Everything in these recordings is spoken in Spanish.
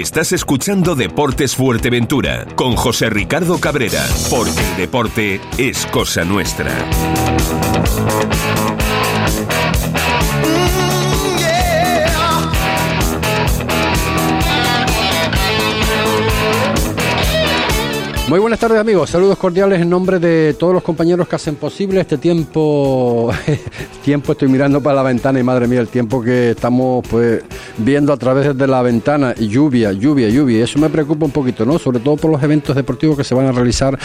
Estás escuchando Deportes Fuerteventura con José Ricardo Cabrera, porque el deporte es cosa nuestra. Muy buenas tardes amigos, saludos cordiales en nombre de todos los compañeros que hacen posible este tiempo. tiempo estoy mirando para la ventana y madre mía el tiempo que estamos pues viendo a través de la ventana. Lluvia, lluvia, lluvia. Eso me preocupa un poquito, ¿no? Sobre todo por los eventos deportivos que se van a realizar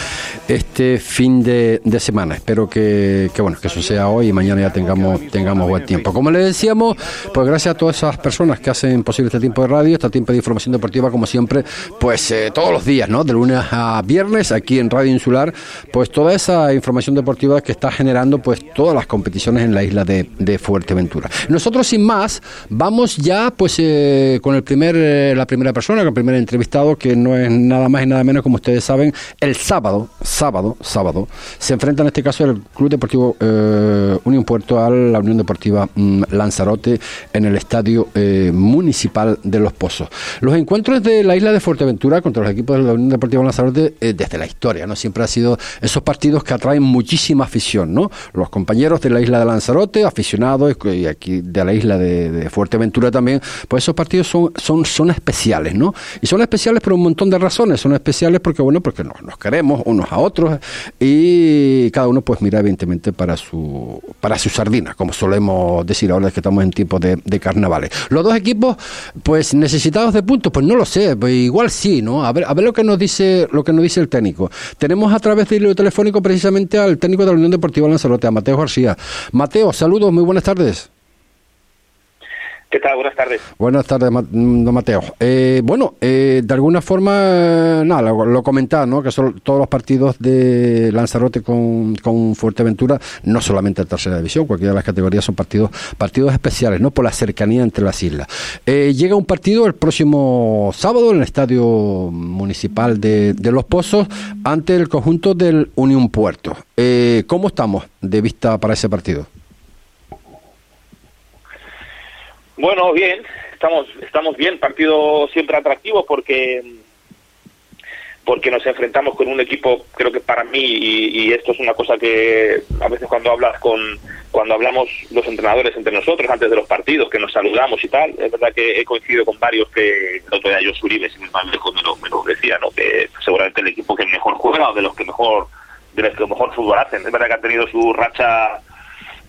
este fin de, semana. Espero que, bueno, que eso sea hoy y mañana ya tengamos, tengamos buen tiempo. Como les decíamos, pues gracias a todas esas personas que hacen posible este tiempo de radio, este tiempo de información deportiva, como siempre, pues eh, todos los días, ¿no? De lunes a viernes aquí en Radio Insular, pues toda esa información deportiva que está generando pues todas las competiciones en la isla de, Fuerteventura. Nosotros sin más vamos ya pues eh, con el primer eh, la primera persona, con el primer entrevistado que no es nada más y nada menos como ustedes saben, el sábado, sábado, sábado se enfrenta en este caso el Club Deportivo eh, Unión Puerto a la Unión Deportiva mm, Lanzarote en el Estadio Municipal de Los Pozos. Los encuentros de la isla de Fuerteventura contra los equipos de la Unión Deportiva Lanzarote eh, desde la historia, ¿no? Siempre ha sido esos partidos que atraen muchísima afición, ¿no? Los compañeros de la isla de Lanzarote, aficionados, y aquí de la isla de, Fuerteventura también, pues esos partidos son, son, son especiales, ¿no? Y son especiales por un montón de razones, son especiales porque, bueno, porque nos, queremos unos a otros y cada uno pues mira evidentemente para su, para su sardina, como solemos decir ahora que estamos en tiempo de, de carnavales. Los dos equipos, pues necesitados de puntos, pues no lo sé, pues igual sí, ¿no? A ver, a ver lo que nos dice, lo que nos dice el técnico. Tenemos a través del telefónico precisamente al técnico de la Unión Deportiva Lanzarote, Mateo García. Mateo, saludos, muy buenas tardes. ¿Qué tal? Buenas tardes. Buenas tardes, mm, don Mateo. Eh, bueno, eh, de alguna forma, nada, lo, comentaba, ¿no? Que son todos los partidos de Lanzarote con, con Fuerteventura, no solamente en tercera división, cualquiera de las categorías son partidos, partidos especiales, ¿no? Por la cercanía entre las islas. Eh, llega un partido el próximo sábado en el Estadio Municipal de, de Los Pozos ante el conjunto del Unión Puerto. ¿Cómo estamos de vista para ese partido? Bueno, bien, estamos estamos bien, partido siempre atractivo porque porque nos enfrentamos con un equipo, creo que para mí y, esto es una cosa que a veces cuando hablas con cuando hablamos los entrenadores entre nosotros antes de los partidos, que nos saludamos y tal, es verdad que he coincidido con varios que el otro día yo Uribe, sin más lejos me lo, me lo decía, ¿no? que seguramente el equipo que mejor juega o de los que mejor de los que mejor fútbol hacen, es verdad que ha tenido su racha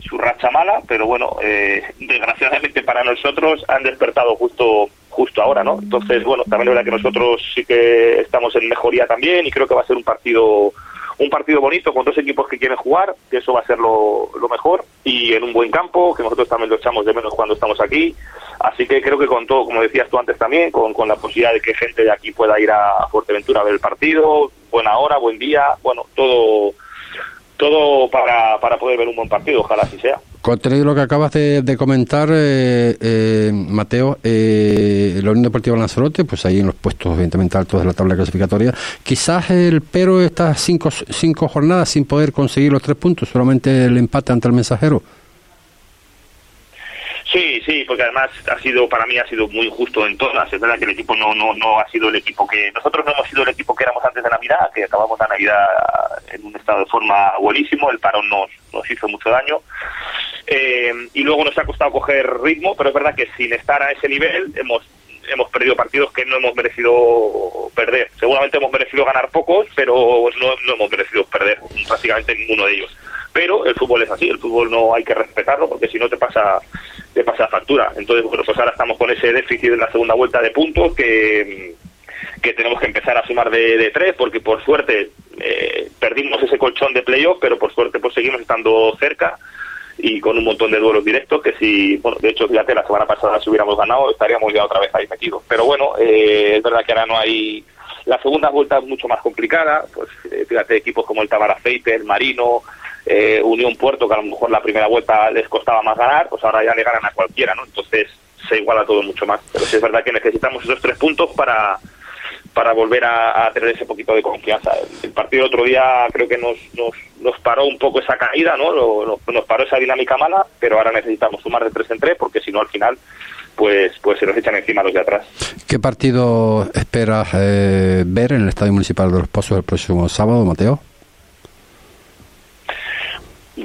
su racha mala, pero bueno, eh, desgraciadamente para nosotros han despertado justo justo ahora, ¿no? Entonces, bueno, también es verdad que nosotros sí que estamos en mejoría también y creo que va a ser un partido un partido bonito con dos equipos que quieren jugar, que eso va a ser lo, mejor, y en un buen campo, que nosotros también lo echamos de menos cuando estamos aquí. Así que creo que con todo, como decías tú antes también, con, con la posibilidad de que gente de aquí pueda ir a Fuerteventura a ver el partido, buena hora, buen día, bueno, todo todo para, para poder ver un buen partido, ojalá así sea. Contenido lo que acabas de, comentar, eh, eh, Mateo, eh, la Unión Deportiva Lanzarote, pues ahí en los puestos evidentemente altos de la tabla clasificatoria, quizás el pero estas cinco, cinco jornadas sin poder conseguir los tres puntos, solamente el empate ante el mensajero. Sí, sí, porque además ha sido para mí ha sido muy injusto en todas. Es verdad que el equipo no no no ha sido el equipo que nosotros no hemos sido el equipo que éramos antes de Navidad, que acabamos la Navidad en un estado de forma buenísimo. El parón nos nos hizo mucho daño eh, y luego nos ha costado coger ritmo, pero es verdad que sin estar a ese nivel hemos hemos perdido partidos que no hemos merecido perder. Seguramente hemos merecido ganar pocos, pero no, no hemos merecido perder prácticamente ninguno de ellos. Pero el fútbol es así, el fútbol no hay que respetarlo porque si no te pasa te pasa factura. Entonces, bueno, pues ahora estamos con ese déficit en la segunda vuelta de puntos que, que tenemos que empezar a sumar de, de tres, porque por suerte eh, perdimos ese colchón de playoff, pero por suerte pues seguimos estando cerca y con un montón de duelos directos que si, bueno, de hecho, fíjate, la semana pasada si hubiéramos ganado estaríamos ya otra vez ahí metidos. Pero bueno, eh, es verdad que ahora no hay... La segunda vuelta es mucho más complicada, pues eh, fíjate, equipos como el Tabarafeite, el Marino, eh, Unión Puerto, que a lo mejor la primera vuelta les costaba más ganar, pues ahora ya le ganan a cualquiera, ¿no? Entonces se iguala todo mucho más. Pero sí es verdad que necesitamos esos tres puntos para para volver a, tener ese poquito de confianza. El, partido del otro día creo que nos, nos, nos paró un poco esa caída, ¿no? nos paró esa dinámica mala, pero ahora necesitamos sumar de tres en tres porque si no al final pues pues se nos echan encima los de atrás. ¿Qué partido esperas eh, ver en el Estadio Municipal de Los Pozos el próximo sábado, Mateo?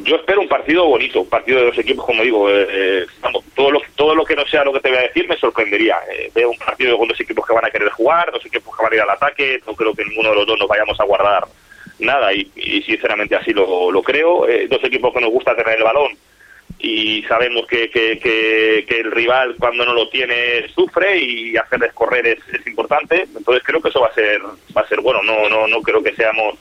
Yo espero un partido bonito, un partido de los equipos, como digo, eh, eh, todo lo todo lo que no sea lo que te voy a decir me sorprendería. veo un partido con dos equipos que van a querer jugar, dos equipos que van a ir al ataque, no creo que ninguno de los dos nos vayamos a guardar nada y, sinceramente así lo, lo creo. dos equipos que nos gusta tener el balón y sabemos que, que, el rival cuando no lo tiene sufre y hacerles correr es, es, importante entonces creo que eso va a ser va a ser bueno no no no creo que seamos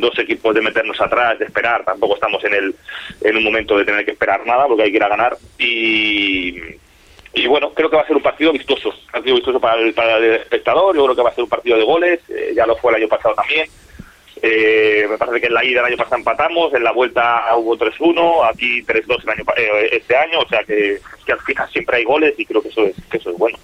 dos equipos de meternos atrás de esperar. Tampoco estamos en el en un momento de tener que esperar nada porque hay que ir a ganar. Y y bueno, creo que va a ser un partido vistoso, un partido vistoso para el, para el espectador, yo creo que va a ser un partido de goles, eh, ya lo fue el año pasado también, eh, me parece que en la ida del año pasado empatamos, en la vuelta hubo 3-1, aquí 3-2 el año, eh, este año, o sea que, que, al final siempre hay goles y creo que eso es, que eso es bueno.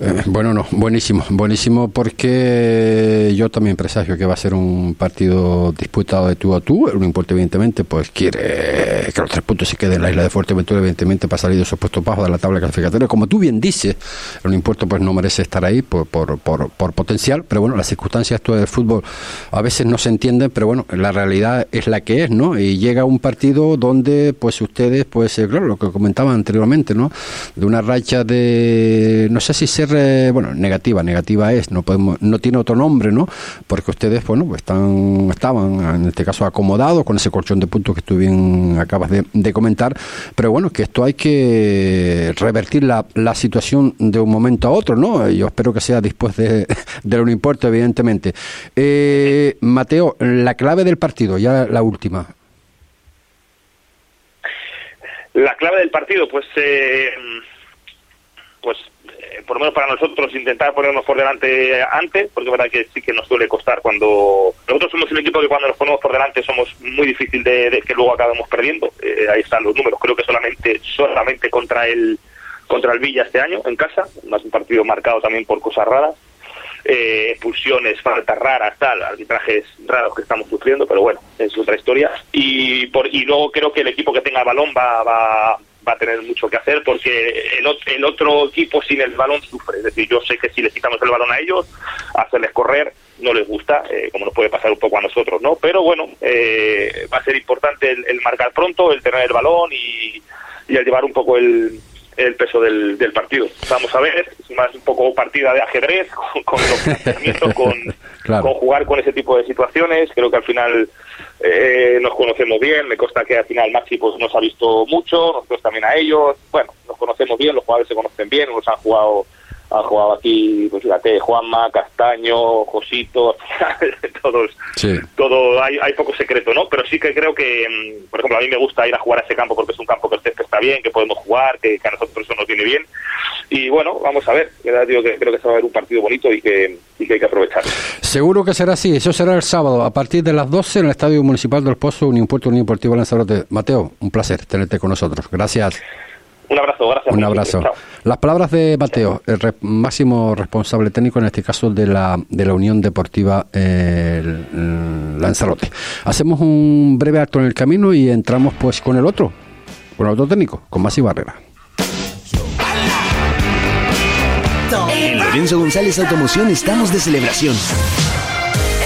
Eh, bueno, no, buenísimo, buenísimo porque yo también presagio que va a ser un partido disputado de tú a tú. El importa, evidentemente, pues quiere que los tres puntos se queden en la isla de Fuerteventura, evidentemente, para salir de esos puestos bajos de la tabla clasificatoria. Como tú bien dices, el importa pues no merece estar ahí por, por, por, potencial, pero bueno, las circunstancias del fútbol a veces no se entienden, pero bueno, la realidad es la que es, ¿no? Y llega un partido donde, pues ustedes, pues, eh, claro, lo que comentaban anteriormente, ¿no? De una racha de, no sé si ser bueno, negativa, negativa es, no podemos, no tiene otro nombre, ¿no? Porque ustedes, bueno, pues están, estaban en este caso acomodados con ese colchón de puntos que tú bien acabas de, comentar, pero bueno, que esto hay que revertir la, la, situación de un momento a otro, ¿no? Yo espero que sea después de, de lo importa, evidentemente. Eh, Mateo, la clave del partido, ya la última. La clave del partido, pues, eh, pues por lo menos para nosotros, intentar ponernos por delante antes, porque es verdad que sí que nos suele costar cuando... Nosotros somos un equipo que cuando nos ponemos por delante somos muy difícil de, que luego acabemos perdiendo. Eh, ahí están los números. Creo que solamente solamente contra el contra el Villa este año en casa, más un partido marcado también por cosas raras. Eh, expulsiones, faltas raras, tal, arbitrajes raros que estamos sufriendo, pero bueno, es otra historia. Y, por, y luego creo que el equipo que tenga balón va, va, va a tener mucho que hacer porque el, el, otro equipo sin el balón sufre. Es decir, yo sé que si le quitamos el balón a ellos, hacerles correr no les gusta, eh, como nos puede pasar un poco a nosotros, ¿no? Pero bueno, eh, va a ser importante el, marcar pronto, el tener el balón y, y el llevar un poco el, el peso del, del, partido. Vamos a ver, es más un poco partida de ajedrez, con, los planteamientos, con, con jugar con ese tipo de situaciones. Creo que al final eh, nos conocemos bien, me consta que al final Maxi pues, nos ha visto mucho, nosotros también a ellos, bueno, nos conocemos bien, los jugadores se conocen bien, nos han jugado han jugado aquí, pues fíjate, Juanma, Castaño, Josito, todos, todo, hay, hay poco secreto, ¿no? Pero sí que creo que, mm, por ejemplo, a mí me gusta ir a jugar a ese campo porque es un campo que el está bien, que podemos jugar, que, a nosotros eso nos viene bien. Y bueno, vamos a ver, digo que creo que se va a ver un partido bonito y que, y que hay que aprovechar. Seguro que será así, eso será el sábado, a partir de las 12 en el Estadio Municipal del Pozo, Unión Puerto Unión Deportivo Lanzarote. Mateo, un placer tenerte con nosotros. Gracias. Un abrazo, gracias. Un abrazo. Las palabras de Mateo, el máximo responsable técnico en este caso de la, de la Unión Deportiva Lanzarote. Hacemos un breve acto en el camino y entramos pues con el otro, con el otro técnico, con Masi Barrera. En Lorenzo González Automoción estamos de celebración.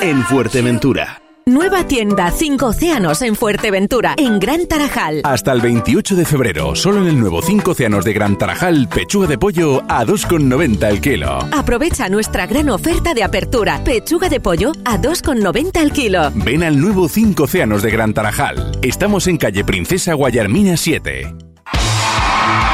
en Fuerteventura. Nueva tienda Cinco Océanos en Fuerteventura, en Gran Tarajal. Hasta el 28 de febrero, solo en el nuevo Cinco Océanos de Gran Tarajal, pechuga de pollo a 2,90 el kilo. Aprovecha nuestra gran oferta de apertura. Pechuga de pollo a 2,90 el kilo. Ven al nuevo Cinco Océanos de Gran Tarajal. Estamos en calle Princesa Guayarmina 7.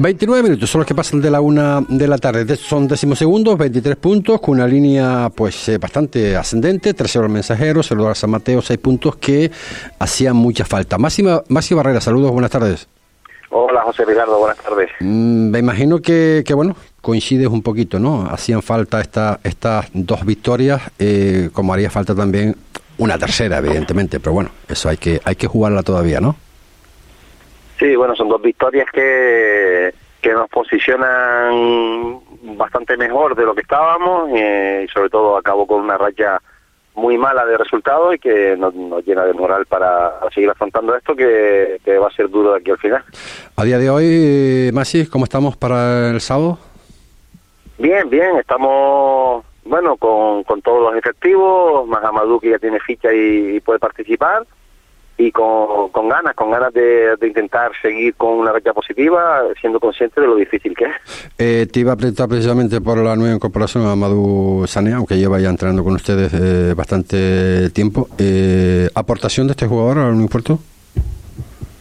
29 minutos son los que pasan de la una de la tarde. Son decimosegundos, 23 puntos, con una línea pues eh, bastante ascendente. Tercero el mensajero, saludar a San Mateo, 6 puntos que hacían mucha falta. Máxima, Máxima Barrera, saludos, buenas tardes. Hola José Ricardo, buenas tardes. Mm, me imagino que, que, bueno, coincides un poquito, ¿no? Hacían falta esta, estas dos victorias, eh, como haría falta también una tercera, evidentemente, pero bueno, eso hay que, hay que jugarla todavía, ¿no? Sí, bueno, son dos victorias que, que nos posicionan bastante mejor de lo que estábamos eh, y sobre todo acabó con una raya muy mala de resultados y que nos, llena de moral para seguir afrontando esto que, va a ser duro de aquí al final. A día de hoy, Masi, ¿cómo estamos para el sábado? Bien, bien, estamos bueno con, con todos los efectivos, más Amadou que ya tiene ficha y puede participar y con, con ganas, con ganas de, intentar seguir con una racha positiva, siendo consciente de lo difícil que es. Eh, te iba a preguntar precisamente por la nueva incorporación a Madu Sané, aunque lleva ya entrenando con ustedes eh, bastante tiempo. Eh, ¿Aportación de este jugador al Unión Puerto?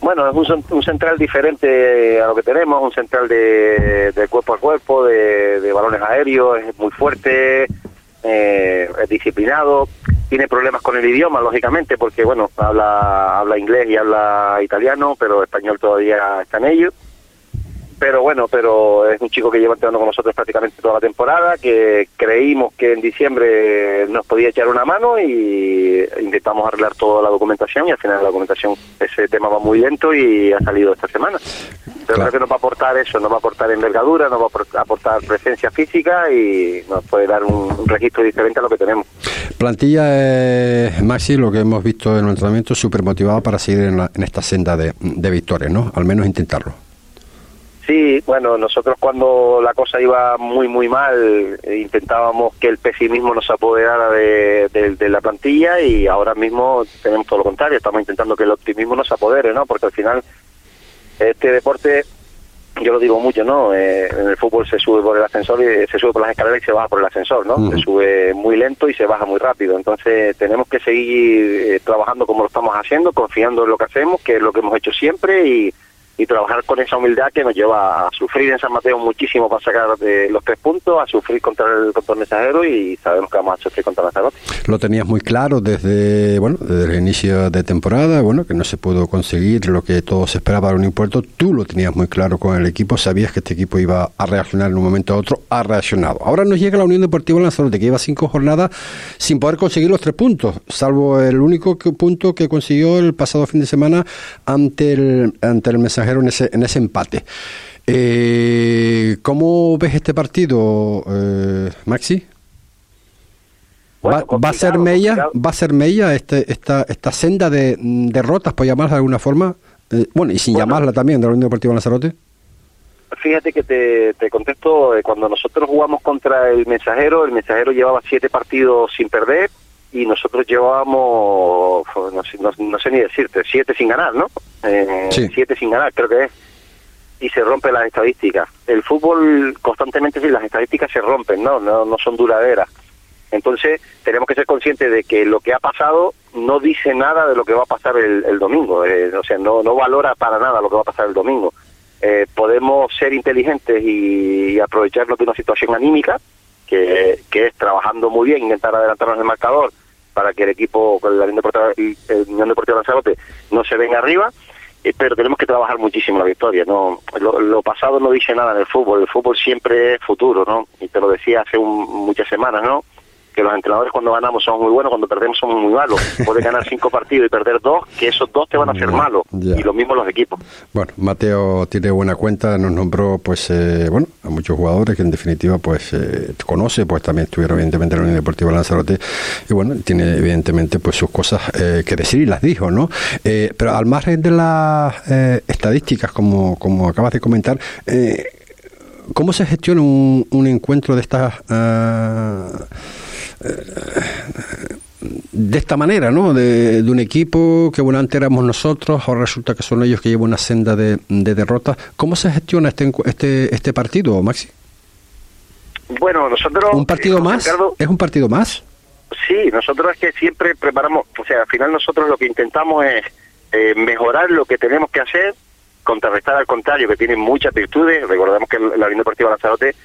Bueno, es un, central diferente a lo que tenemos, un central de, de cuerpo a cuerpo, de, de balones aéreos, es muy fuerte, eh, es disciplinado, tiene problemas con el idioma, lógicamente, porque bueno, habla, habla inglés y habla italiano, pero español todavía está en ello pero bueno, pero es un chico que lleva entrenando con nosotros prácticamente toda la temporada, que creímos que en diciembre nos podía echar una mano y intentamos arreglar toda la documentación y al final la documentación, ese tema va muy lento y ha salido esta semana. Pero creo que nos va a aportar eso, nos va a aportar envergadura, nos va a aportar presencia física y nos puede dar un, registro diferente a lo que tenemos. Plantilla eh, Maxi, lo que hemos visto en el entrenamiento, súper motivado para seguir en, en esta senda de, de victorias, ¿no? Al menos intentarlo. Sí, bueno, nosotros cuando la cosa iba muy, muy mal, eh, intentábamos que el pesimismo nos apoderara de, la plantilla y ahora mismo tenemos todo lo contrario, estamos intentando que el optimismo nos apodere, ¿no? Porque al final este deporte, yo lo digo mucho, ¿no? Eh, en el fútbol se sube por el ascensor y se sube por las escaleras y se baja por el ascensor, ¿no? Se sube muy lento y se baja muy rápido. Entonces tenemos que seguir eh, trabajando como lo estamos haciendo, confiando en lo que hacemos, que es lo que hemos hecho siempre y y trabajar con esa humildad que nos lleva a sufrir en San Mateo muchísimo para sacar de los tres puntos, a sufrir contra el, contra el mensajero y sabemos que vamos a sufrir contra Lanzarote. Lo tenías muy claro desde bueno desde el inicio de temporada, bueno que no se pudo conseguir lo que todos esperaban un puerto, tú lo tenías muy claro con el equipo, sabías que este equipo iba a reaccionar en un momento a otro, ha reaccionado. Ahora nos llega la Unión Deportiva Lanzarote que lleva cinco jornadas sin poder conseguir los tres puntos, salvo el único punto que consiguió el pasado fin de semana ante el ante el mensajero en ese, en ese empate. Eh, ¿Cómo ves este partido, eh, Maxi? ¿Va, a ser Mella, va a ser Mella este, esta, esta senda de derrotas, por llamarla de alguna forma? Eh, bueno, y sin llamarla también, de la Unión Deportiva Lanzarote. Fíjate que te, te contesto, cuando nosotros jugamos contra el Mensajero, el Mensajero llevaba siete partidos sin perder, y nosotros llevábamos, no, sé ni decirte, siete sin ganar, ¿no? Eh, siete sin ganar, creo que es. Y se rompe las estadísticas. El fútbol constantemente, sí, las estadísticas se rompen, ¿no? No, no son duraderas. Entonces, tenemos que ser conscientes de que lo que ha pasado no dice nada de lo que va a pasar el, domingo. Eh, o sea, no, no valora para nada lo que va a pasar el domingo. Eh, podemos ser inteligentes y, aprovecharnos de una situación anímica, que, que es trabajando muy bien, intentar adelantarnos el marcador para que el equipo, la Unión Deportiva, el Lanzarote, no se venga arriba, pero tenemos que trabajar muchísimo la victoria. no lo, pasado no dice nada en el fútbol, el fútbol siempre es futuro, ¿no? Y te lo decía hace muchas semanas, ¿no? Que los entrenadores cuando ganamos somos muy buenos, cuando perdemos somos muy malos. Puedes ganar cinco partidos y perder dos, que esos dos te van a hacer malos. Y lo mismo los equipos. Bueno, Mateo tiene buena cuenta, nos nombró pues eh, bueno a muchos jugadores que en definitiva pues eh, conoce, pues también estuvieron evidentemente en la Unión Deportiva Lanzarote y bueno, tiene evidentemente pues sus cosas eh, que decir y las dijo, ¿no? pero al margen de las estadísticas, como, como acabas de comentar, ¿cómo se gestiona un, un encuentro de estas... ah, de esta manera, ¿no? De, de un equipo que bueno antes éramos nosotros, ahora resulta que son ellos que llevan una senda de, de derrotas. ¿Cómo se gestiona este este este partido, Maxi? Bueno, nosotros... ¿Un partido eh, más? Ricardo, ¿Es un partido más? Sí, nosotros es que siempre preparamos, o sea, al final nosotros lo que intentamos es eh, mejorar lo que tenemos que hacer, contrarrestar al contrario, que tiene muchas virtudes. Recordemos que la Unión Deportiva Lanzarote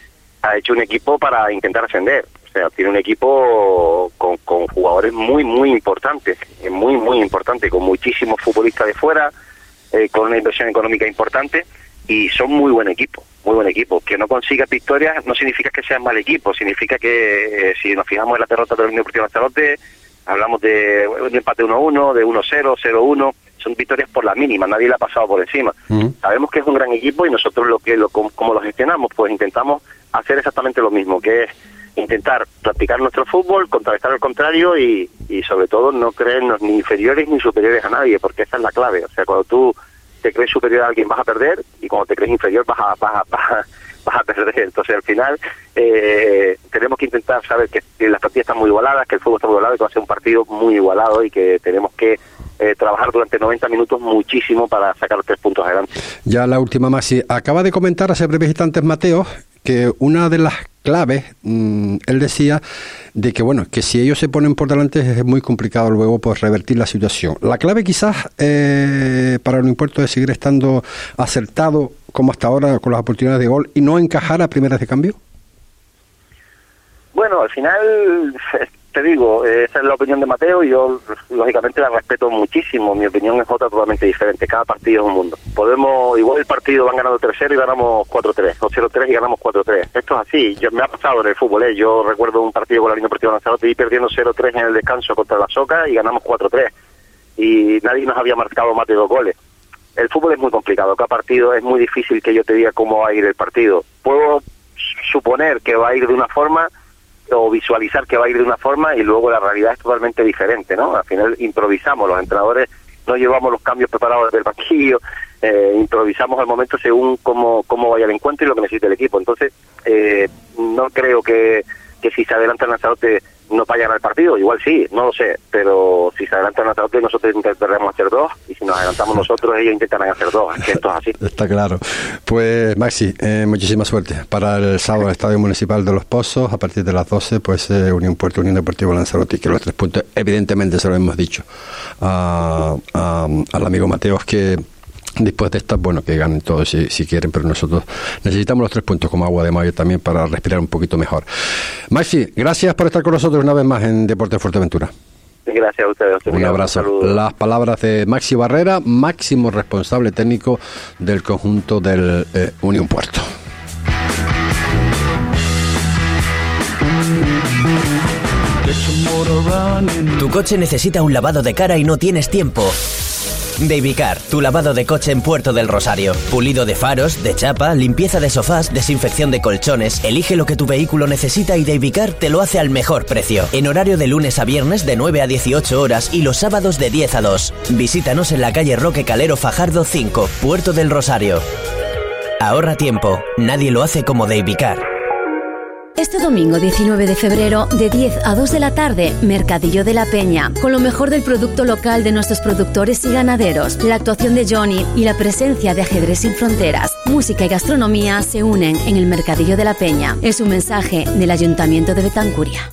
ha hecho un equipo para intentar ascender. O sea, tiene un equipo con, con jugadores muy, muy importantes, eh, muy, muy importantes, con muchísimos futbolistas de fuera, eh, con una inversión económica importante y son muy buen equipo, muy buen equipo. Que no consigas victorias no significa que sean mal equipo, significa que eh, si nos fijamos en la derrota de la Unión Deportiva Lanzarote, hablamos de un empate 1-1, de 1-0, 0-1, son victorias por la mínima, nadie la ha pasado por encima. Sabemos que es un gran equipo y nosotros lo que lo com- como lo gestionamos, pues intentamos hacer exactamente lo mismo, que es intentar practicar nuestro fútbol, contrarrestar al contrario y, y sobre todo no creernos ni inferiores ni superiores a nadie, porque esa es la clave. O sea, cuando tú te crees superior a alguien vas a perder y cuando te crees inferior vas a, vas a, vas a, perder. Entonces al final eh, tenemos que intentar saber que, las partidas están muy igualadas, que el fútbol está muy igualado y que va a ser un partido muy igualado y que tenemos que eh, trabajar durante 90 minutos muchísimo para sacar los tres puntos adelante. Ya la última, Maxi. Acaba de comentar hace breves instantes Mateo que una de las claves, mm, él decía, de que bueno, que si ellos se ponen por delante es muy complicado luego pues revertir la situación. La clave quizás eh, para el impuesto es seguir estando acertado como hasta ahora con las oportunidades de gol y no encajar a primeras de cambio. Bueno, al final, te digo, eh, esa es la opinión de Mateo y yo lógicamente la respeto muchísimo. Mi opinión es otra totalmente diferente. Cada partido es un mundo. Podemos, igual el partido van ganando 3-0 y ganamos 4-3, o 0-3 y ganamos 4-3. Esto es así. Yo, me ha pasado en el fútbol. ¿eh? Yo recuerdo un partido con la línea deportiva Lanzarote y perdiendo 0-3 en el descanso contra la Soca y ganamos 4-3. Y nadie nos había marcado más de dos goles. El fútbol es muy complicado. Cada partido es muy difícil que yo te diga cómo va a ir el partido. Puedo suponer que va a ir de una forma o visualizar que va a ir de una forma y luego la realidad es totalmente diferente, ¿no? Al final improvisamos, los entrenadores no llevamos los cambios preparados desde el banquillo, eh, improvisamos al momento según cómo, cómo vaya el encuentro y lo que necesite el equipo. Entonces, eh, no creo que, que si se adelanta el Lanzarote no vaya a ganar el partido, igual sí, no lo sé, pero si se adelanta el Lanzarote nosotros intentaremos hacer dos y si nos adelantamos nosotros ellos intentarán hacer dos, es que esto es así. Está claro. Pues Maxi, eh, muchísima suerte para el sábado el Estadio Municipal de Los Pozos, a partir de las 12, pues eh, Unión Puerto, Unión Deportiva Lanzarote, que los tres puntos, evidentemente se lo hemos dicho a- a- al amigo Mateos que después de estas, bueno, que ganen todos si, si quieren, pero nosotros necesitamos los tres puntos como agua de mayo también para respirar un poquito mejor. Maxi, gracias por estar con nosotros una vez más en Deporte Fuerteventura. Gracias a ustedes. Un abrazo. Las palabras de Maxi Barrera, máximo responsable técnico del conjunto del eh, Unión Puerto. Tu coche necesita un lavado de cara y no tienes tiempo. Babycar, tu lavado de coche en Puerto del Rosario. Pulido de faros, de chapa, limpieza de sofás, desinfección de colchones. Elige lo que tu vehículo necesita y Babycar te lo hace al mejor precio. En horario de lunes a viernes de 9 a 18 horas y los sábados de 10 a 2. Visítanos en la calle Roque Calero Fajardo 5, Puerto del Rosario. Ahorra tiempo, nadie lo hace como Babycar. Este domingo 19 de febrero, de 10 a 2 de la tarde, Mercadillo de la Peña, con lo mejor del producto local de nuestros productores y ganaderos, la actuación de Johnny y la presencia de Ajedrez sin Fronteras. Música y gastronomía se unen en el Mercadillo de la Peña. Es un mensaje del Ayuntamiento de Betancuria.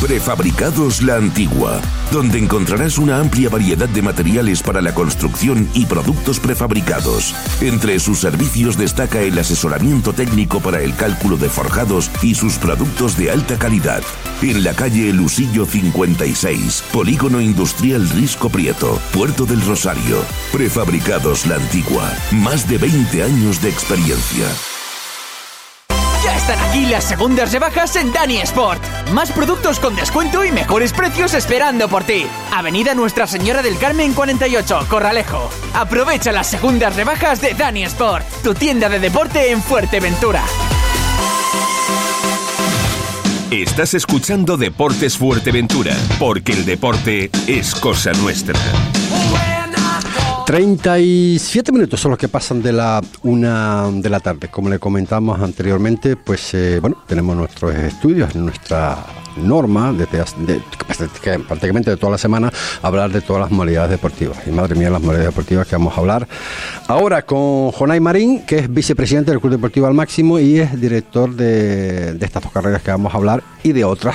Prefabricados La Antigua, donde encontrarás una amplia variedad de materiales para la construcción y productos prefabricados. Entre sus servicios destaca el asesoramiento técnico para el cálculo de forjados y sus productos de alta calidad. En la calle Lusillo 56, Polígono Industrial Risco Prieto, Puerto del Rosario. Prefabricados La Antigua, más de 20 años de experiencia. Están aquí las segundas rebajas en Dani Sport. Más productos con descuento y mejores precios esperando por ti. Avenida Nuestra Señora del Carmen 48, Corralejo. Aprovecha las segundas rebajas de Dani Sport, tu tienda de deporte en Fuerteventura. Estás escuchando Deportes Fuerteventura, porque el deporte es cosa nuestra. 37 minutos son los que pasan de la una de la tarde. Como le comentamos anteriormente, pues eh, bueno, tenemos nuestros estudios, nuestra norma desde de, prácticamente de toda la semana hablar de todas las modalidades deportivas. Y madre mía, las modalidades deportivas que vamos a hablar ahora con Jonay Marín, que es vicepresidente del Club Deportivo Al Máximo y es director de, de estas dos carreras que vamos a hablar y de otras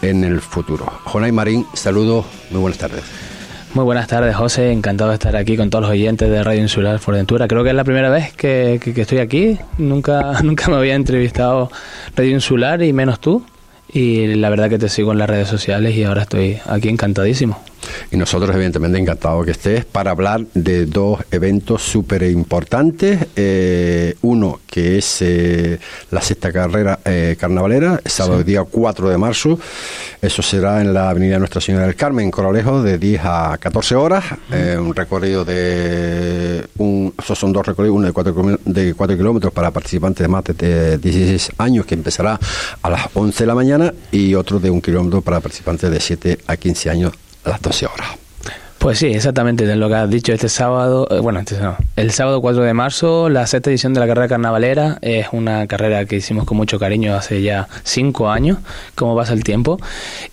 en el futuro. Jonay Marín, saludos, muy buenas tardes. Muy buenas tardes, José. Encantado de estar aquí con todos los oyentes de Radio Insular Fuerteventura. Creo que es la primera vez que, que, estoy aquí. Nunca, nunca me había entrevistado Radio Insular y menos tú. Y la verdad que te sigo en las redes sociales y ahora estoy aquí encantadísimo. Y nosotros, evidentemente, encantados que estés para hablar de dos eventos súper importantes. Eh, uno que es eh, la sexta carrera eh, carnavalera, sábado día 4 de marzo. Eso será en la Avenida Nuestra Señora del Carmen, Coralejo, de 10 a 14 horas. un recorrido de. Un, esos son dos recorridos, uno de 4, de 4 kilómetros para participantes de más de 16 años, que empezará a las 11 de la mañana, y otro de un kilómetro para participantes de 7 a 15 años las 12 horas. Pues sí, exactamente, lo que has dicho este sábado, eh, bueno, este, el sábado 4 de marzo, la sexta edición de la carrera carnavalera, es una carrera que hicimos con mucho cariño hace ya cinco años, como pasa el tiempo,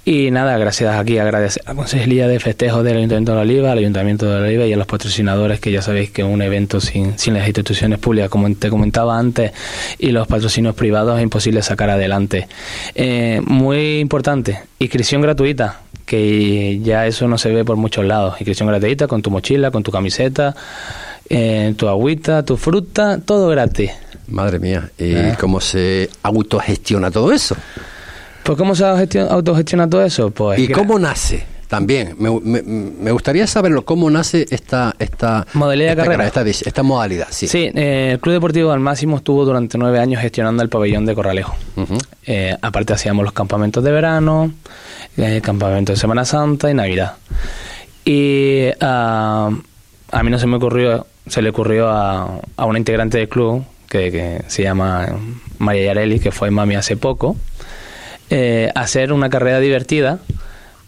y nada, gracias aquí, agradecer a la Consejería de Festejos del Ayuntamiento de la Oliva, al Ayuntamiento de la Oliva y a los patrocinadores, que ya sabéis que un evento sin, sin las instituciones públicas, como te comentaba antes, y los patrocinios privados es imposible sacar adelante. Eh, muy importante, inscripción gratuita, que ya eso no se ve por muchos lados. Inscripción gratuita con tu mochila, con tu camiseta, eh, tu agüita, tu fruta, todo gratis. Madre mía, ¿y eh. cómo se autogestiona todo eso? Pues cómo se autogestiona todo eso, pues... ¿Y cómo nace? También, me, gustaría saberlo, cómo nace esta, esta modalidad carrera. Esta, modalidad, sí. Sí, eh, el Club Deportivo al Máximo estuvo durante nueve años gestionando el pabellón de Corralejo. aparte hacíamos los campamentos de verano, el campamento de Semana Santa y Navidad. Y ah, a mí no se me ocurrió, se le ocurrió a, a una integrante del club que, se llama María Yareli, que fue mami hace poco, eh, hacer una carrera divertida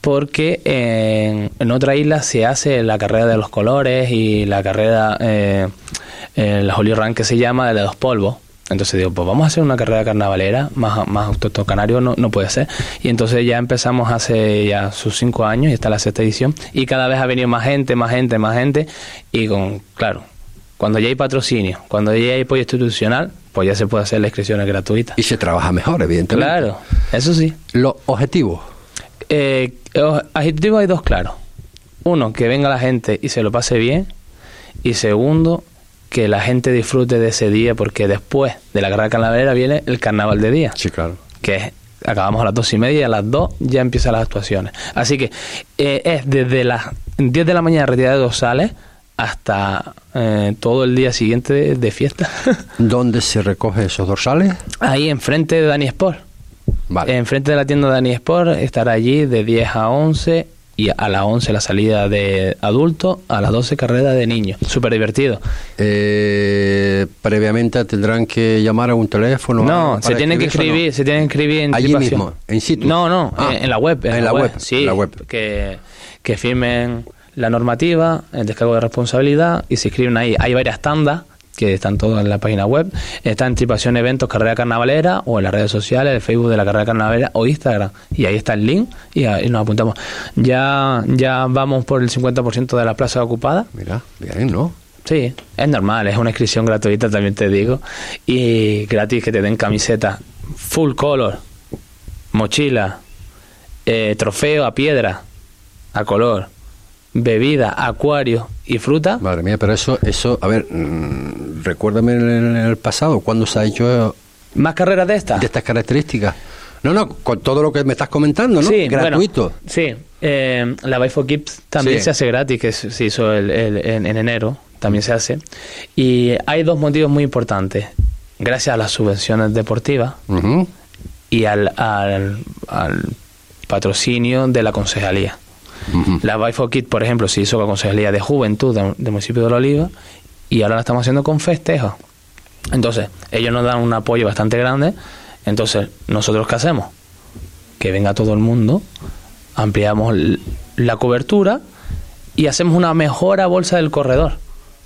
porque en, en, otra isla se hace la carrera de los colores y la carrera, eh, la Holy Run que se llama de los polvos entonces digo, pues vamos a hacer una carrera carnavalera, más, más autóctono canario no, no puede ser. Y entonces ya empezamos hace ya sus cinco años y está la sexta edición. Y cada vez ha venido más gente, más gente, más gente. Y con, claro, cuando ya hay patrocinio, cuando ya hay apoyo institucional, pues ya se puede hacer la inscripción gratuita. Y se trabaja mejor, evidentemente. Claro, eso sí. ¿Los objetivos? Eh, objetivos hay dos claros. Uno, que venga la gente y se lo pase bien. Y segundo, que la gente disfrute de ese día, porque después de la carrera carnavalera viene el carnaval de día. Sí, claro. Que acabamos a las dos y media y a las dos ya empiezan las actuaciones. Así que eh, es desde las 10 de la mañana retirada de sales hasta eh, todo el día siguiente de, fiesta. ¿Dónde se recoge esos dorsales? Ahí enfrente de Dani Sport. Vale. Enfrente de la tienda de Dani Sport estará allí de 10 a 11 y a las 11 la salida de adulto, a las 12 carrera de niños. Súper divertido. Eh, previamente tendrán que llamar a un teléfono. No, se tienen que escribir, se tienen que escribir en Allí mismo, en sitio. No, no, ah. en, la web. En, la, web, sí. la web. Que, que firmen la normativa, el descargo de responsabilidad y se escriben ahí. Hay varias tandas que están todos en la página web. Está en Tripación Eventos Carrera Carnavalera o en las redes sociales, el Facebook de la Carrera Carnavalera o Instagram. Y ahí está el link y ahí nos apuntamos. Ya, ya vamos por el 50% de la plaza ocupada. Mira, bien, ¿no? Sí, es normal, es una inscripción gratuita, también te digo. Y gratis que te den camiseta full color, mochila, eh, trofeo a piedra, a color bebida, acuario y fruta. Madre mía, pero eso, eso, a ver, mm, recuérdame en el pasado, ¿cuándo se ha hecho más carreras de estas? De estas características. No, no, con todo lo que me estás comentando, ¿no? Sí, gratuito. sí, eh, la Buy for Kids también se hace gratis, que se hizo el, en, enero, también se hace. Y hay dos motivos muy importantes. Gracias a las subvenciones deportivas y al, al, al patrocinio de la concejalía. La Buy for Kids, por ejemplo, se hizo con la Consejería de Juventud del municipio de La Oliva y ahora la estamos haciendo con festejos. Entonces, ellos nos dan un apoyo bastante grande. Entonces, ¿nosotros qué hacemos? Que venga todo el mundo, ampliamos la cobertura y hacemos una mejora bolsa del corredor.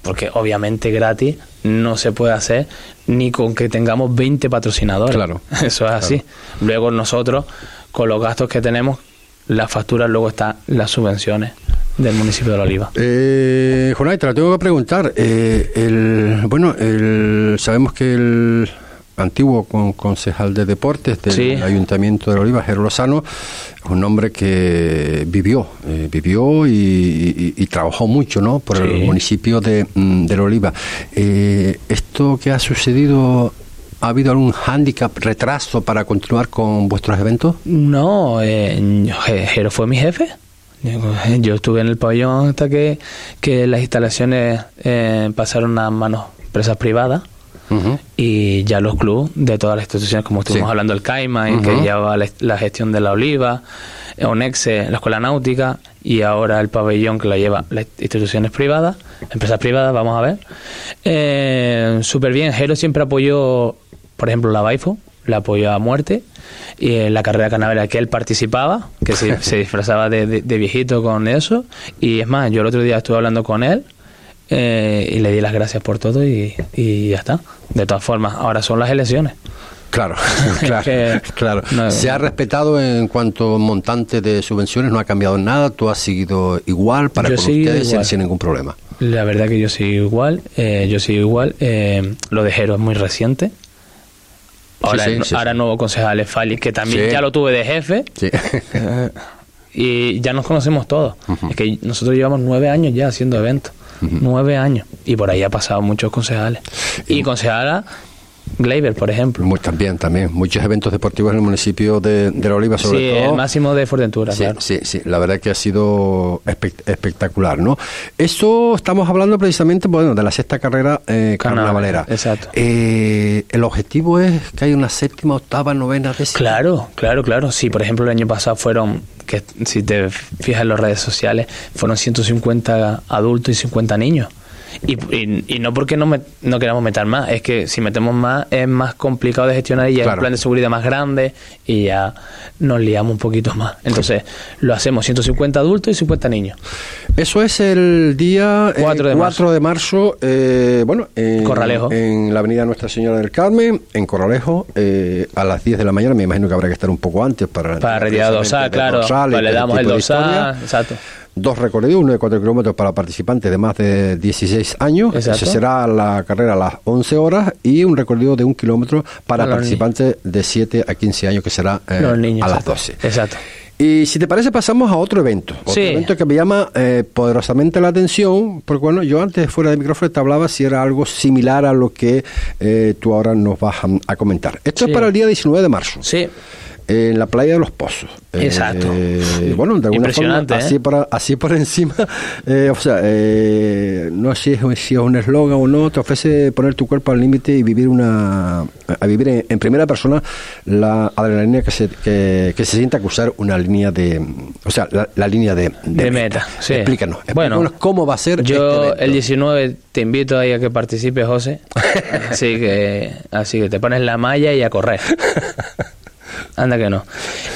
Porque obviamente gratis no se puede hacer ni con que tengamos 20 patrocinadores. Claro. Eso es así. Luego nosotros, con los gastos que tenemos, las facturas, luego están las subvenciones del municipio de La Oliva. Eh, Jonay, te la tengo que preguntar. Eh, el, bueno, el, sabemos que el antiguo con- concejal de deportes del Sí. Ayuntamiento de La Oliva, Jero Lozano, es un hombre que vivió, eh, vivió y, y- y trabajó mucho ¿no? por el municipio de, mm, de La Oliva. Eh, ¿Esto que ha sucedido, ha habido algún hándicap, retraso para continuar con vuestros eventos? No, eh, Je- Jero fue mi jefe. Yo estuve en el pabellón hasta que, que las instalaciones eh, pasaron a manos empresas privadas y ya los clubes de todas las instituciones, como estuvimos Sí. hablando del CAIMA, Ujú. que llevaba la, la gestión de la Oliva, eh, Onexe, la Escuela Náutica, y ahora el pabellón que lo lleva las instituciones privadas, empresas privadas, vamos a ver. Eh, Súper bien, Jero siempre apoyó, por ejemplo, la Baifo, la apoyó a muerte, y en la carrera canavera que él participaba, que se, se disfrazaba de, de- de viejito con eso, y es más, yo el otro día estuve hablando con él, eh, y le di las gracias por todo y, y ya está. De todas formas, ahora son las elecciones. Claro, claro, Que- claro. no- Se ha respetado en cuanto a montante de subvenciones, no ha cambiado nada, tú has seguido igual para con ustedes igual. sin ningún problema. La verdad que yo sigo igual, eh, yo sigo igual. eh, lo de Jero es muy reciente. Ahora, Sí, sí, ahora nuevo concejal Fali, que también ya lo tuve de jefe. Sí. y ya nos conocemos todos. Es que nosotros llevamos nueve años ya haciendo eventos. Nueve años. Y por ahí ha pasado muchos concejales. Y concejala Gleyber, por ejemplo. Muy, también, también. Muchos eventos deportivos en el municipio de, de La Oliva, sobre sí, todo. el máximo de Fuerteventura, Sí, claro. sí, sí, la verdad que ha sido espect- espectacular, ¿no? Eso estamos hablando precisamente, bueno, de la sexta carrera eh, carnavalera. Exacto. Eh, el objetivo es que haya una séptima, octava, novena, décima. Claro, claro, claro. Sí, por ejemplo, el año pasado fueron, que si te fijas en las redes sociales, fueron 150 adultos y 50 niños. Y, y- y no porque no, me- no queramos meter más, es que si metemos más es más complicado de gestionar y ya Claro. un plan de seguridad más grande y ya nos liamos un poquito más. Entonces, lo hacemos 150 adultos y 50 niños. Eso es el día 4 de 4 de marzo, eh, bueno, en, Corralejo. en la avenida Nuestra Señora del Carmen, en Corralejo, eh, a las 10 de la mañana. Me imagino que habrá que estar un poco antes para... Para retirar dorsal, claro. Pues le damos el tipo de dorsal, exacto. Dos recorridos, uno de 4 kilómetros para participantes de más de 16 años. Ese será la carrera a las 11 horas y un recorrido de un kilómetro para participantes de 7 a 15 años, que será eh, niños, a las exacto. 12. Exacto. Y si te parece, pasamos a otro evento. Otro Sí. evento que me llama eh, poderosamente la atención, porque bueno, yo antes fuera de micrófono te hablaba si era algo similar a lo que eh, tú ahora nos vas a, a comentar. Esto Sí. es para el día 19 de marzo. Sí. En la playa de los Pozos. Eh, Exacto. bueno, de alguna forma, Impresionante, ¿eh? así, por, así por encima, eh, o sea, eh, no sé si es, si es un eslogan o no, te ofrece poner tu cuerpo al límite y vivir una a vivir en, en primera persona la adrenalina que se, que, que se sienta cruzar una línea de, o sea, la, la línea de, De meta, sí. Explícanos, Bueno, cómo va a ser Yo este el 19 te invito ahí a que participes, José. Así que, así que te pones la malla y a correr. Anda que no.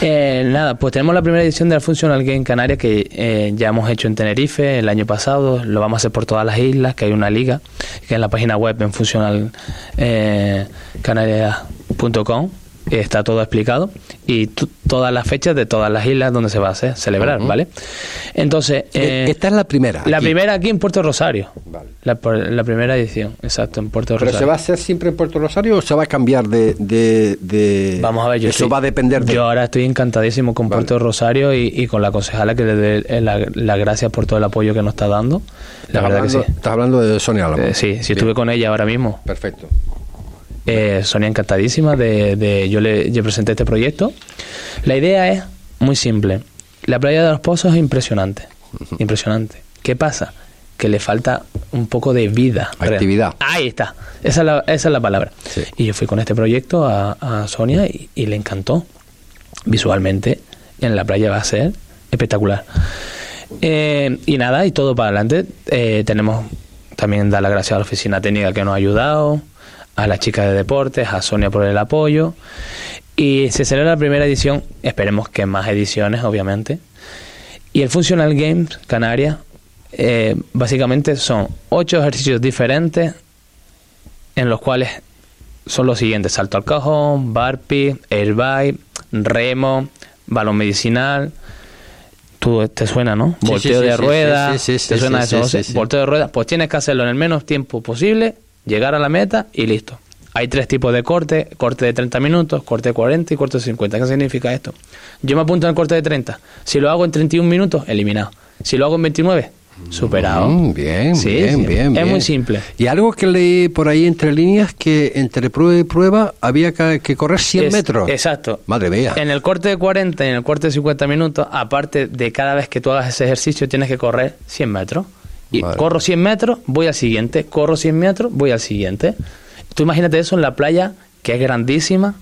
Eh, nada, pues tenemos la primera edición del Functional Game Canarias que eh, ya hemos hecho en Tenerife el año pasado. Lo vamos a hacer por todas las islas, que hay una liga, que en la página web en funcionalcanarias.com está todo explicado y todas las fechas de todas las islas donde se va a hacer, celebrar. ¿vale? Entonces, Eh, eh, Esta es la primera. la aquí. primera aquí en Puerto Rosario. La, por- la primera edición, exacto, en Puerto ¿Pero Rosario. se va a hacer siempre en Puerto Rosario o se va a cambiar de...? de, de- Vamos a ver, yo Eso estoy- va a depender de... Yo ahora estoy encantadísimo con Vale. Puerto Rosario y, y con la concejala que le doy eh, la- las gracias por todo el apoyo que nos está dando. La verdad que sí. estás hablando de Sonia Álamo. Eh, sí, sí, Bien. estuve con ella ahora mismo. Perfecto. Eh, Sonia encantadísima de, de- yo le yo presenté este proyecto. La idea es muy simple. La playa de los pozos es impresionante, impresionante. ¿Qué pasa? Que le falta un poco de vida. Actividad. Ahí está. Esa es la, esa es la palabra. Sí. Y yo fui con este proyecto a, a Sonia y, y le encantó. Visualmente en la playa va a ser espectacular. Eh, y nada, y todo para adelante. Eh, tenemos también dar las gracias a la oficina técnica que nos ha ayudado, a las chicas de deportes, a Sonia por el apoyo. Y se celebra la primera edición, esperemos que más ediciones, obviamente. Y el Functional Games Canarias eh, básicamente son ocho ejercicios diferentes en los cuales son los siguientes: salto al cajón, burpee, airbike, remo, balón medicinal. Tú te suena, ¿no? Volteo de sí, ¿Te suena eso? Volteo de ruedas. Pues tienes que hacerlo en el menos tiempo posible, llegar a la meta y listo. Hay tres tipos de corte, corte de 30 minutos, corte de 40 y corte de 50. ¿Qué significa esto? Yo me apunto en el corte de 30. Si lo hago en 31 minutos, eliminado. Si lo hago en 29, superado. Mm, bien, Sí, bien, sí. bien. Es bien. muy simple. Y algo que leí por ahí entre líneas, que entre prueba y prueba había que, que correr 100 Es- metros. Exacto. Madre mía. En el corte de 40 y en el corte de 50 minutos, aparte de cada vez que tú hagas ese ejercicio, tienes que correr 100 metros. Y corro 100 metros, voy al siguiente. Corro 100 metros, voy al siguiente. Tú imagínate eso en la playa, que es grandísima,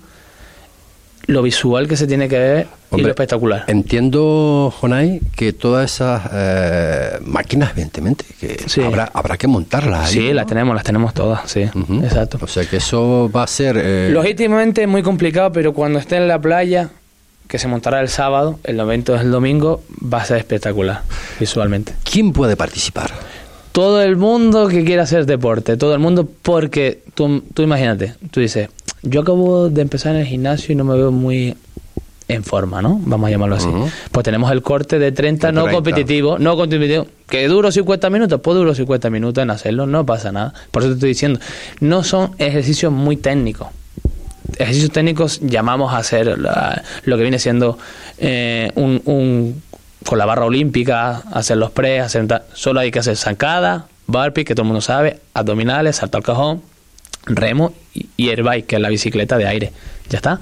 lo visual que se tiene que ver y lo espectacular. Entiendo, Jonay, que todas esas eh, máquinas, evidentemente, que Sí. habrá, habrá que montarlas. ahí, Sí, ¿no? las tenemos, las tenemos todas, sí. Exacto. O sea que eso va a ser... eh, Logísticamente es muy complicado, pero cuando esté en la playa, que se montará el sábado, el evento es el domingo, va a ser espectacular visualmente. ¿Quién puede participar? Todo el mundo que quiera hacer deporte, todo el mundo, porque tú, tú imagínate, tú dices, yo acabo de empezar en el gimnasio y no me veo muy en forma, ¿no? Vamos a llamarlo así. Pues tenemos el corte de 30, De no 30. competitivo, no competitivo, que duro 50 minutos, pues duro 50 minutos en hacerlo, no pasa nada. Por eso te estoy diciendo, no son ejercicios muy técnicos. Ejercicios técnicos llamamos a hacer la- lo que viene siendo eh, un, un- con la barra olímpica, hacer los press, hacer solo hay que hacer zancada, burpee, que todo el mundo sabe, abdominales, salto al cajón, remo y, y airbike, que es la bicicleta de aire. Ya está.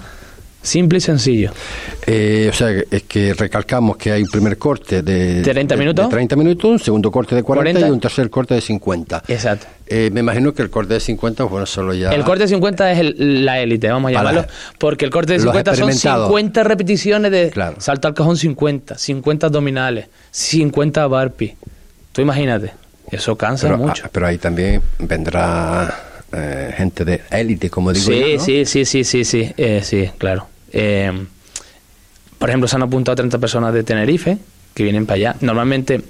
Simple y sencillo. Eh, o sea, es que recalcamos que hay un primer corte de, 30 de- minutos. de 30 minutos, un segundo corte de 40, 40. y un tercer corte de 50. Exacto. Eh, me imagino que el corte de 50, bueno, solo ya... El corte de 50 es el- la élite, vamos a Vale. llamarlo, porque el corte de Los 50 son experimentados. 50 repeticiones de Claro. salto al cajón 50, 50 abdominales, 50 burpee. Tú imagínate, eso cansa pero, mucho. ah, pero ahí también vendrá eh, gente de élite, como digo Sí, yo, ¿no? sí, sí, sí, sí, sí, eh, sí, claro. Eh, por ejemplo, se han apuntado 30 personas de Tenerife que vienen para allá. Normalmente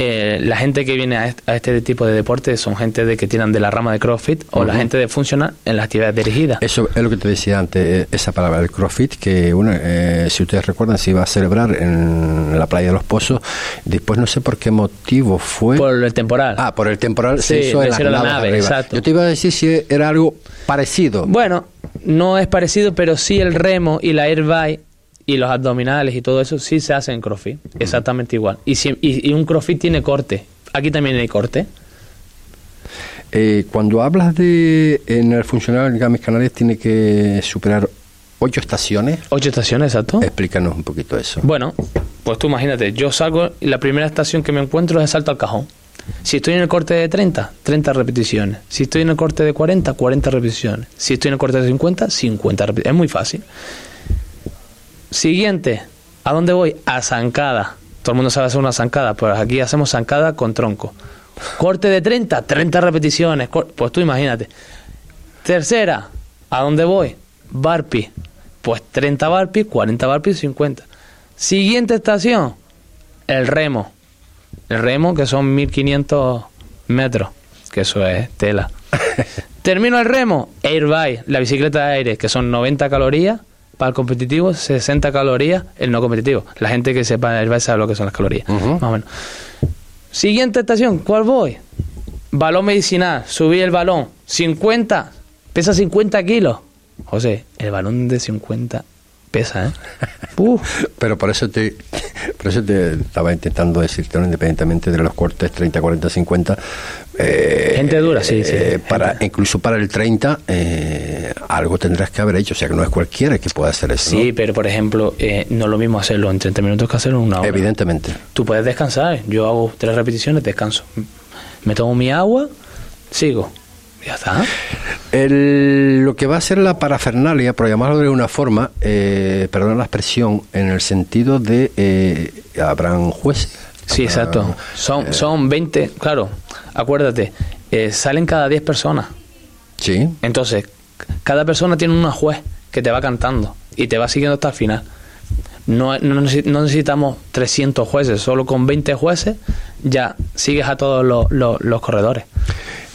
eh, la gente que viene a est- a este, tipo de deporte son gente de que tienen de la rama de CrossFit o la gente de funcional en las actividades dirigidas. Eso es lo que te decía antes, eh, esa palabra, el CrossFit, que bueno, eh, si ustedes recuerdan, se iba a celebrar en la playa de los Pozos. Después no sé por qué motivo fue. Por el temporal. Ah, por el temporal se Sí, hizo en la nave, arriba. exacto. Yo te iba a decir si era algo parecido. Bueno, no es parecido, pero sí el remo y la airbike y los abdominales y todo eso sí se hace en CrossFit, exactamente igual. Y, si- y, y un CrossFit tiene corte. Aquí también hay corte. Eh, cuando hablas de en el funcional de Games Canarias tiene que superar ocho estaciones. Ocho estaciones, exacto. Explícanos un poquito eso. Bueno, pues tú imagínate, yo salgo y la primera estación que me encuentro es el salto al cajón. Si estoy en el corte de 30, 30 repeticiones. Si estoy en el corte de 40, 40 repeticiones. Si estoy en el corte de 50, 50 repeticiones. Es muy fácil. Siguiente, ¿a dónde voy? A zancada. Todo el mundo sabe hacer una zancada, pero aquí hacemos zancada con tronco. Corte de 30, 30 repeticiones. Pues tú imagínate. Tercera, ¿a dónde voy? Barpi. Pues 30 Barpi, 40 Barpi, 50. Siguiente estación, el remo. El remo, que son 1500 metros, que eso es tela. Termino el remo, airbike, la bicicleta de aire, que son 90 calorías para el competitivo, 60 calorías el no competitivo. La gente que sepa airbike sabe lo que son las calorías, más o menos. Siguiente estación, ¿cuál voy? Balón medicinal, subí el balón, 50, pesa 50 kilos. José, el balón de 50 pesa, ¿eh? Pero por eso te por eso te estaba intentando decirte, ¿no? independientemente de los cortes 30, 40, 50. eh, Gente dura, sí, sí. eh, para, incluso para el 30, eh, algo tendrás que haber hecho. O sea, que no es cualquiera que pueda hacer eso. ¿no? Sí, pero por ejemplo, eh, no es lo mismo hacerlo en 30 minutos que hacerlo en una hora. Evidentemente. Tú puedes descansar. Yo hago tres repeticiones, descanso. Me tomo mi agua, sigo. Ya está. El- lo que va a ser la parafernalia, por llamarlo de una forma, eh, perdón la expresión, en el sentido de eh, habrán jueces. Sí, exacto. Son, son 20, claro, acuérdate, eh, salen cada 10 personas. Sí. Entonces, cada persona tiene una juez que te va cantando y te va siguiendo hasta el final. No, no, necesi- no necesitamos 300 jueces, solo con 20 jueces ya sigues a todos los, los- los corredores.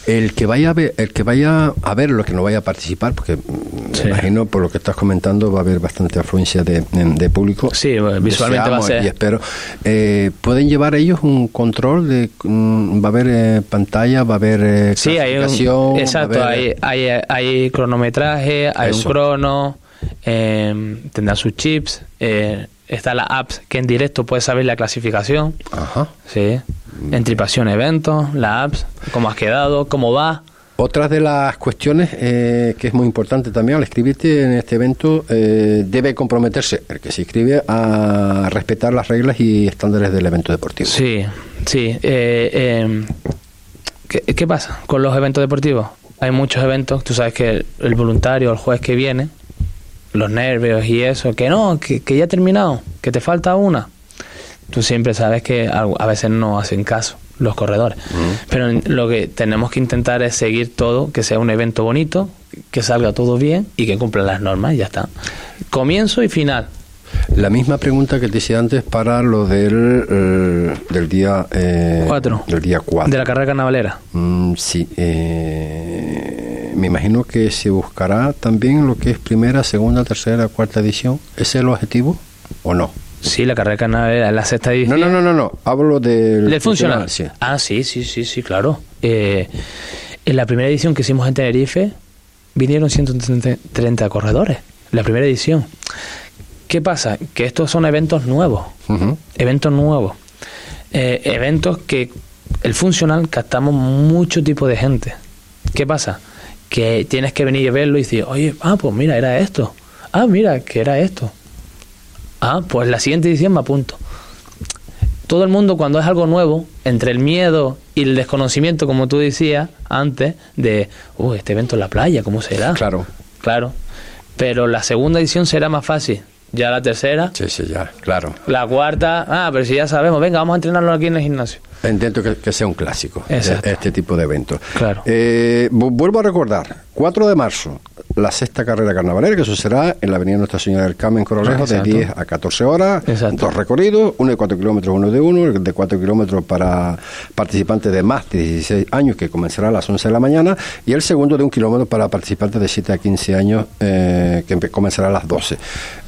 El que vaya a ver, el que vaya a ver lo que no vaya a participar, porque me imagino por lo que estás comentando va a haber bastante afluencia de, de público. Sí, visualmente va a ser. Y espero. Eh, ¿Pueden llevar ellos un control de mm, va a haber eh, pantalla, va a haber eh, Sí, hay un, exacto, haber- hay, hay, hay cronometraje, hay Eso. un crono, eh, tendrá sus chips, eh, está la apps que en directo puedes saber la clasificación. Ajá. Sí. En tripación eventos, la apps, cómo has quedado, cómo va. Otra de las cuestiones eh, que es muy importante también al escribirte en este evento, eh, debe comprometerse el que se inscribe a respetar las reglas y estándares del evento deportivo. Sí, sí. eh, eh, ¿qué, qué pasa con los eventos deportivos? Hay muchos eventos, tú sabes que el, el voluntario, el juez que viene, los nervios y eso, que no, que, que ya ha terminado, que te falta una. Tú siempre sabes que a, veces no hacen caso los corredores. Pero lo que tenemos que intentar es seguir todo, que sea un evento bonito, que salga todo bien y que cumpla las normas y ya está. Comienzo y final. La misma pregunta que te hice antes para lo del, eh, del día eh, Cuatro. Del día 4. De la carrera carnavalera. sí. eh, me imagino que se buscará también lo que es primera, segunda, tercera, cuarta edición. ¿Ese es el objetivo o no? Sí, la carrera carnavalera, la sexta edición. No, no, no, no, no. Hablo del, ¿Del funcional? sí. Ah, sí, sí, sí, sí, claro. Eh, en la primera edición que hicimos en Tenerife vinieron 130 corredores. La primera edición. ¿Qué pasa? Que estos son eventos nuevos. Eventos nuevos. Eh, eventos que el funcional captamos mucho tipo de gente. ¿Qué pasa? Que tienes que venir y verlo y decir, oye, ah, pues mira, era esto. Ah, mira, que era esto. Ah, pues la siguiente edición me apunto. Todo el mundo cuando es algo nuevo, entre el miedo y el desconocimiento, como tú decías antes, de, uh, este evento en la playa, ¿cómo será? Claro. Claro. Pero la segunda edición será más fácil. Ya la tercera. Sí, sí, ya, claro. La cuarta, ah, pero si ya sabemos, venga, vamos a entrenarlo aquí en el gimnasio. Intento que, que sea un clásico Exacto. de- este tipo de eventos. Claro. Eh, vu- vuelvo a recordar, 4 de marzo, la sexta carrera carnavalera, que eso será en la avenida Nuestra Señora del Carmen Coralejo, de Exacto. 10 a 14 horas, Exacto. dos recorridos, uno de 4 kilómetros, uno de uno, el de 4 kilómetros para participantes de más de 16 años, que comenzará a las 11 de la mañana, y el segundo de un kilómetro para participantes de 7 a 15 años, eh, que comenzará a las 12.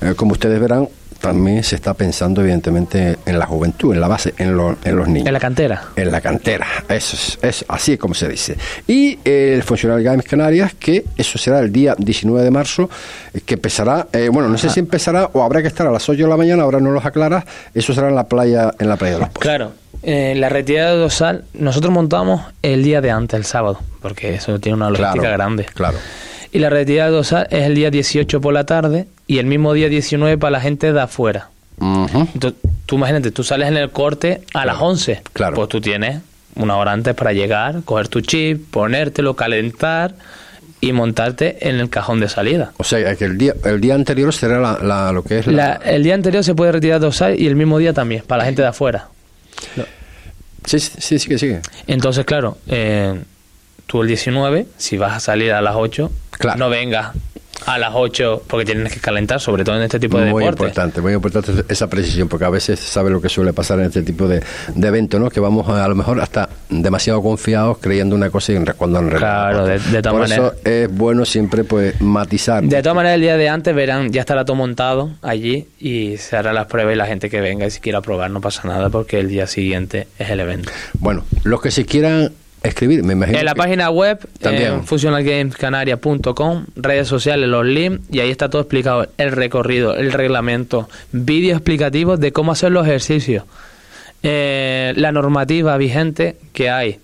Eh, como ustedes verán, también se está pensando evidentemente en la juventud, en la base, en, los- en los niños. En la cantera. En la cantera, eso es, es así es como se dice. Y eh, el Funcional Games Canarias, que eso será el día 19 de marzo, eh, que empezará, eh, bueno, no sé si empezará o habrá que estar a las 8 de la mañana, ahora no los aclaras, eso será en la playa, en la playa de los Pozos. Claro. eh, la retirada de dorsal, nosotros montamos el día de antes, el sábado, porque eso tiene una logística Claro, grande. Claro. Y la retirada de dorsal es el día 18 por la tarde y el mismo día 19 para la gente de afuera. Entonces, tú imagínate, tú sales en el corte a las 11. Claro. Pues tú tienes una hora antes para llegar, coger tu chip, ponértelo, calentar y montarte en el cajón de salida. O sea, que el día, el día anterior será la, la- lo que es la... La- el día anterior se puede retirar dorsal y el mismo día también, para la gente de afuera. Sí, sí, sí, sigue, sigue. Entonces, claro, eh, tú el 19, si vas a salir a las 8, no vengas a las 8 porque tienes que calentar, sobre todo en este tipo de muy deportes. importante, muy importante esa precisión, porque a veces sabe lo que suele pasar en este tipo de, de eventos, ¿no? Que vamos a, a lo mejor hasta demasiado confiados creyendo una cosa y cuando en realidad. Claro, de- de todas Por maneras. eso es bueno siempre pues matizar. De todas maneras, el día de antes verán, ya estará todo montado allí y se hará las pruebas y la gente que venga y si quiera probar no pasa nada porque el día siguiente es el evento. Bueno, los que se quieran escribir, me imagino. En la página web, También. en functionalgamescanaria.com, redes sociales, los links, y ahí está todo explicado, el recorrido, el reglamento, vídeos explicativos de cómo hacer los ejercicios, eh, la normativa vigente que hay,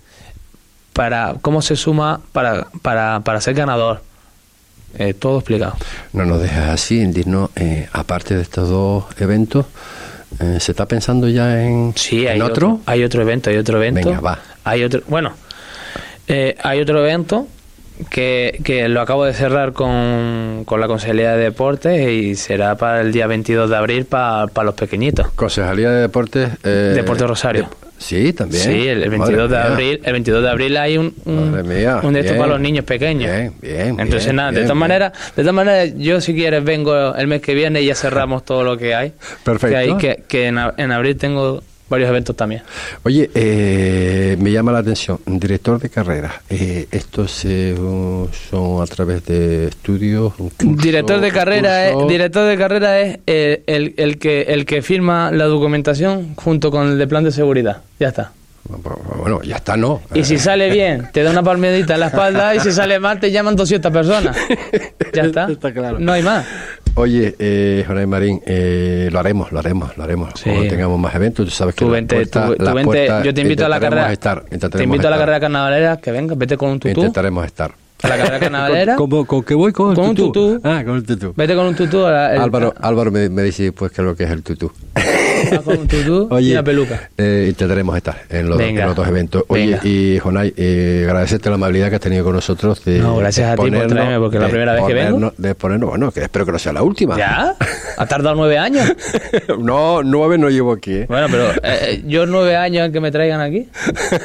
para cómo se suma para, para, para ser ganador. Eh, todo explicado. No nos dejas así, indigno. Eh, aparte de estos dos eventos, eh, ¿se está pensando ya en, Sí, hay en otro? Hay otro evento, hay otro evento. Venga, va. Hay otro, bueno, eh, hay otro evento que, que lo acabo de cerrar con, con la Consejería de Deportes y será para el día 22 de abril para, para los pequeñitos. Concejalía de Deportes. eh, Deporte Rosario. de- Sí, también. Sí, el, el 22 de mía. abril, el 22 de abril hay un, un, Madre mía, un de estos para los niños pequeños. Bien, bien. Entonces bien, nada, de todas maneras, de todas maneras, yo si quieres vengo el mes que viene y ya cerramos todo lo que hay. Perfecto. Que, hay, que, que en, en abril tengo varios eventos también. Oye, eh, me llama la atención, director de carrera, eh, ¿estos eh, son a través de estudios? un curso, Director de un carrera es, director de carrera es eh, el, el que el que firma la documentación junto con el de plan de seguridad. Ya está. Bueno, ya está, ¿no? Y si sale bien, te da una palmedita en la espalda y si sale mal, te llaman 200 personas. Ya está. No hay más. Oye, eh, Jonay Marín, eh, lo haremos, lo haremos, lo haremos. Cuando tengamos más eventos, tú sabes que Tú vente, puertas- tú- tú vente, puertas yo te invito a la carrera. Estar, te invito a la carrera carnavalera, que venga, vete con un tutú. Intentaremos estar. A la carrera carnavalera. ¿Con, con, con qué voy? Con, el Con un tutú. tutú. Ah, con el tutú. Vete con un tutú. a la- el- Álvaro, Álvaro me, me dice pues que lo que es el tutú. Con tutú y Oye, una peluca. eh, intentaremos estar en los, en los dos eventos. Oye, Venga. y Jonay, eh, agradecerte la amabilidad que has tenido con nosotros. De, No, gracias de a ti por traerme, porque es la primera vez que vengo. De ponernos, bueno, que espero que no sea la última. ¿Ya? ¿Ha tardado nueve años? no, nueve no llevo aquí. ¿eh? Bueno, pero eh, yo nueve años en que me traigan aquí.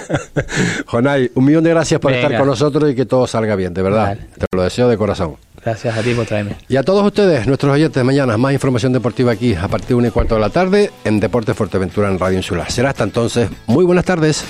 Jonay, un millón de gracias por Venga. estar con nosotros y que todo salga bien, de verdad. Te lo deseo de corazón. Gracias a ti por traerme. Y a todos ustedes, nuestros oyentes, mañana más información deportiva aquí a partir de una y cuarto de la tarde en Deportes Fuerteventura en Radio Insular. Será hasta entonces. Muy buenas tardes.